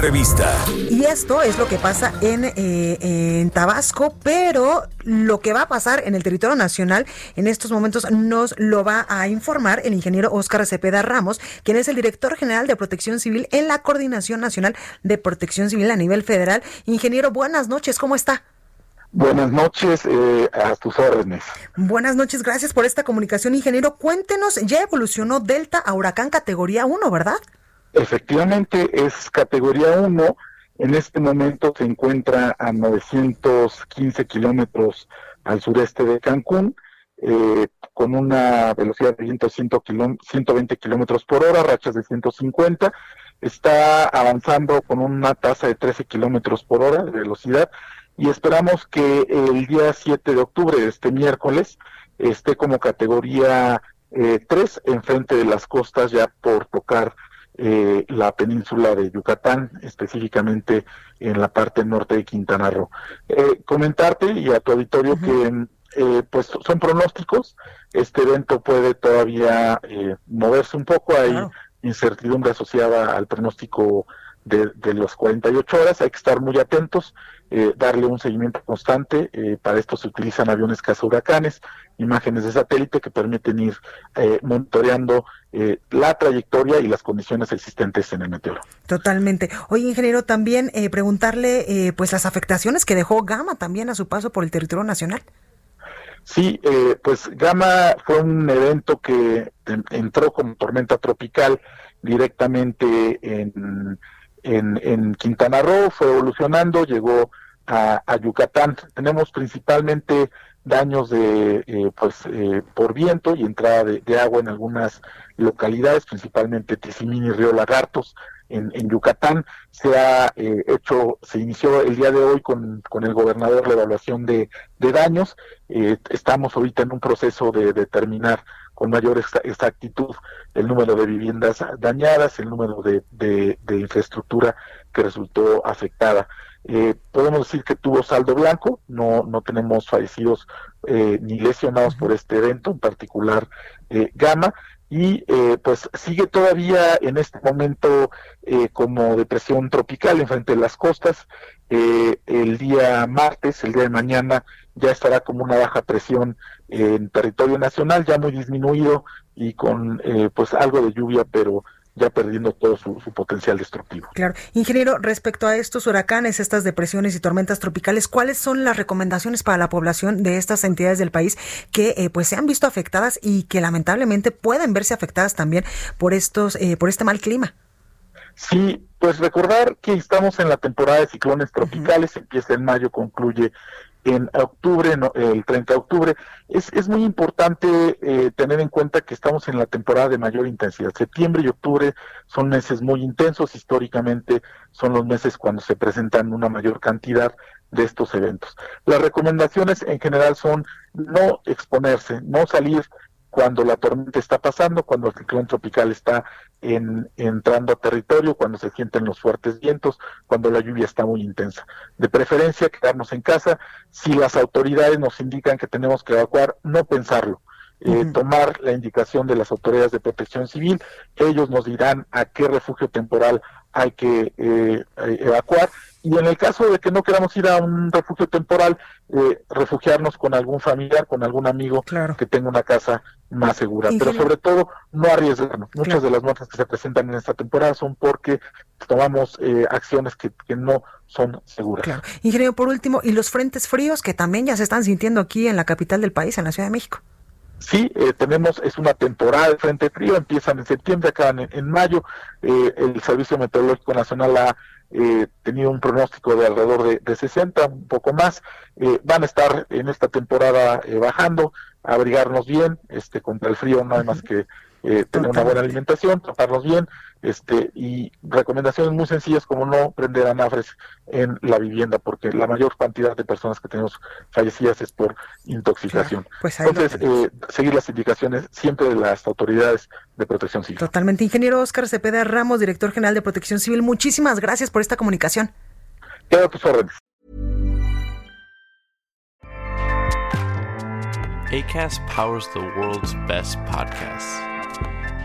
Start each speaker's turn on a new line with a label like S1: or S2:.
S1: Entrevista.
S2: Y esto es lo que pasa en, eh, en Tabasco, pero lo que va a pasar en el territorio nacional en estos momentos nos lo va a informar el ingeniero Óscar Cepeda Ramos, quien es el director general de Protección Civil en la Coordinación Nacional de Protección Civil a nivel federal. Ingeniero, buenas noches, ¿cómo está?
S3: Buenas noches, eh, a tus órdenes.
S2: Buenas noches, gracias por esta comunicación, ingeniero. Cuéntenos, ya evolucionó Delta a huracán categoría 1, ¿verdad?
S3: Efectivamente es categoría 1. En este momento se encuentra a 915 kilómetros al sureste de Cancún, eh, con una velocidad de viento 100 kiló- 120 kilómetros por hora, rachas de 150. Está avanzando con una tasa de 13 kilómetros por hora de velocidad y esperamos que el día 7 de octubre, este miércoles, esté como categoría eh, 3 enfrente de las costas ya por tocar eh, la península de Yucatán, específicamente en la parte norte de Quintana Roo. Eh, comentarte y a tu auditorio que eh, pues son pronósticos, este evento puede todavía eh, moverse un poco, hay
S2: Claro.
S3: incertidumbre asociada al pronóstico de, de las 48 horas, hay que estar muy atentos, eh, darle un seguimiento constante, eh, para esto se utilizan aviones huracanes, imágenes de satélite que permiten ir eh, monitoreando eh, la trayectoria y las condiciones existentes en el meteoro.
S2: Totalmente. Oye, ingeniero, también preguntarle eh, pues las afectaciones que dejó Gama también a su paso por el territorio nacional.
S3: Sí, eh, pues Gama fue un evento que en- entró como tormenta tropical directamente en, en, en Quintana Roo, fue evolucionando, llegó a, Yucatán. Tenemos principalmente daños de eh, pues eh, por viento y entrada de, agua en algunas localidades, principalmente Tizimín y Río Lagartos en, en Yucatán. Se ha eh, hecho, se inició el día de hoy con, con el gobernador la evaluación de, de daños. Eh, estamos ahorita en un proceso de determinar con mayor exa- exactitud el número de viviendas dañadas, el número de, de, de infraestructura que resultó afectada. Eh, podemos decir que tuvo saldo blanco, no, no tenemos fallecidos eh, ni lesionados por este evento, en particular eh, Gama, y eh, pues sigue todavía en este momento eh, como depresión tropical enfrente de las costas. Eh, el día martes, el día de mañana, ya estará como una baja presión en territorio nacional, ya muy disminuido y con eh, pues algo de lluvia, pero ya perdiendo todo su, su potencial destructivo.
S2: Claro. Ingeniero, respecto a estos huracanes, estas depresiones y tormentas tropicales, ¿cuáles son las recomendaciones para la población de estas entidades del país que eh, pues se han visto afectadas y que lamentablemente pueden verse afectadas también por estos, eh, por este mal clima?
S3: Sí, pues recordar que estamos en la temporada de ciclones tropicales, empieza en mayo, concluye en octubre, no, el 30 de octubre. Es, es muy importante eh, tener en cuenta que estamos en la temporada de mayor intensidad. Septiembre y octubre son meses muy intensos, históricamente son los meses cuando se presentan una mayor cantidad de estos eventos. Las recomendaciones en general son no exponerse, no salir cuando la tormenta está pasando, cuando el ciclón tropical está en, entrando a territorio, cuando se sienten los fuertes vientos, cuando la lluvia está muy intensa. De preferencia, quedarnos en casa. Si las autoridades nos indican que tenemos que evacuar, no pensarlo. Eh, tomar la indicación de las autoridades de protección civil, ellos nos dirán a qué refugio temporal hay que eh, eh, evacuar y en el caso de que no queramos ir a un refugio temporal, eh, refugiarnos con algún familiar, con algún amigo
S2: Claro.
S3: que tenga una casa más segura. Pero sobre todo, no arriesgarnos. Muchas
S2: Claro.
S3: de las muertes que se presentan en esta temporada son porque tomamos eh, acciones que, que no son seguras.
S2: Claro. Ingeniero, por último, y los frentes fríos que también ya se están sintiendo aquí en la capital del país, en la Ciudad de México.
S3: Sí, eh, tenemos, es una temporada de frente frío, empiezan en septiembre, acaban en, en mayo. Eh, el Servicio Meteorológico Nacional ha eh, tenido un pronóstico de alrededor de, de 60, un poco más. Eh, van a estar en esta temporada eh, bajando, abrigarnos bien, este contra el frío no hay más que eh, tener una buena alimentación, tratarlos bien, este y recomendaciones muy sencillas como no prender anafres en la vivienda porque la mayor cantidad de personas que tenemos fallecidas es por intoxicación.
S2: Pues
S3: Entonces, eh, seguir las indicaciones siempre de las autoridades de protección civil.
S2: Totalmente. Ingeniero Oscar Cepeda Ramos, director general de Protección Civil, muchísimas gracias por esta comunicación.
S3: Quedo a tus órdenes.
S4: ACAST powers the world's best podcasts.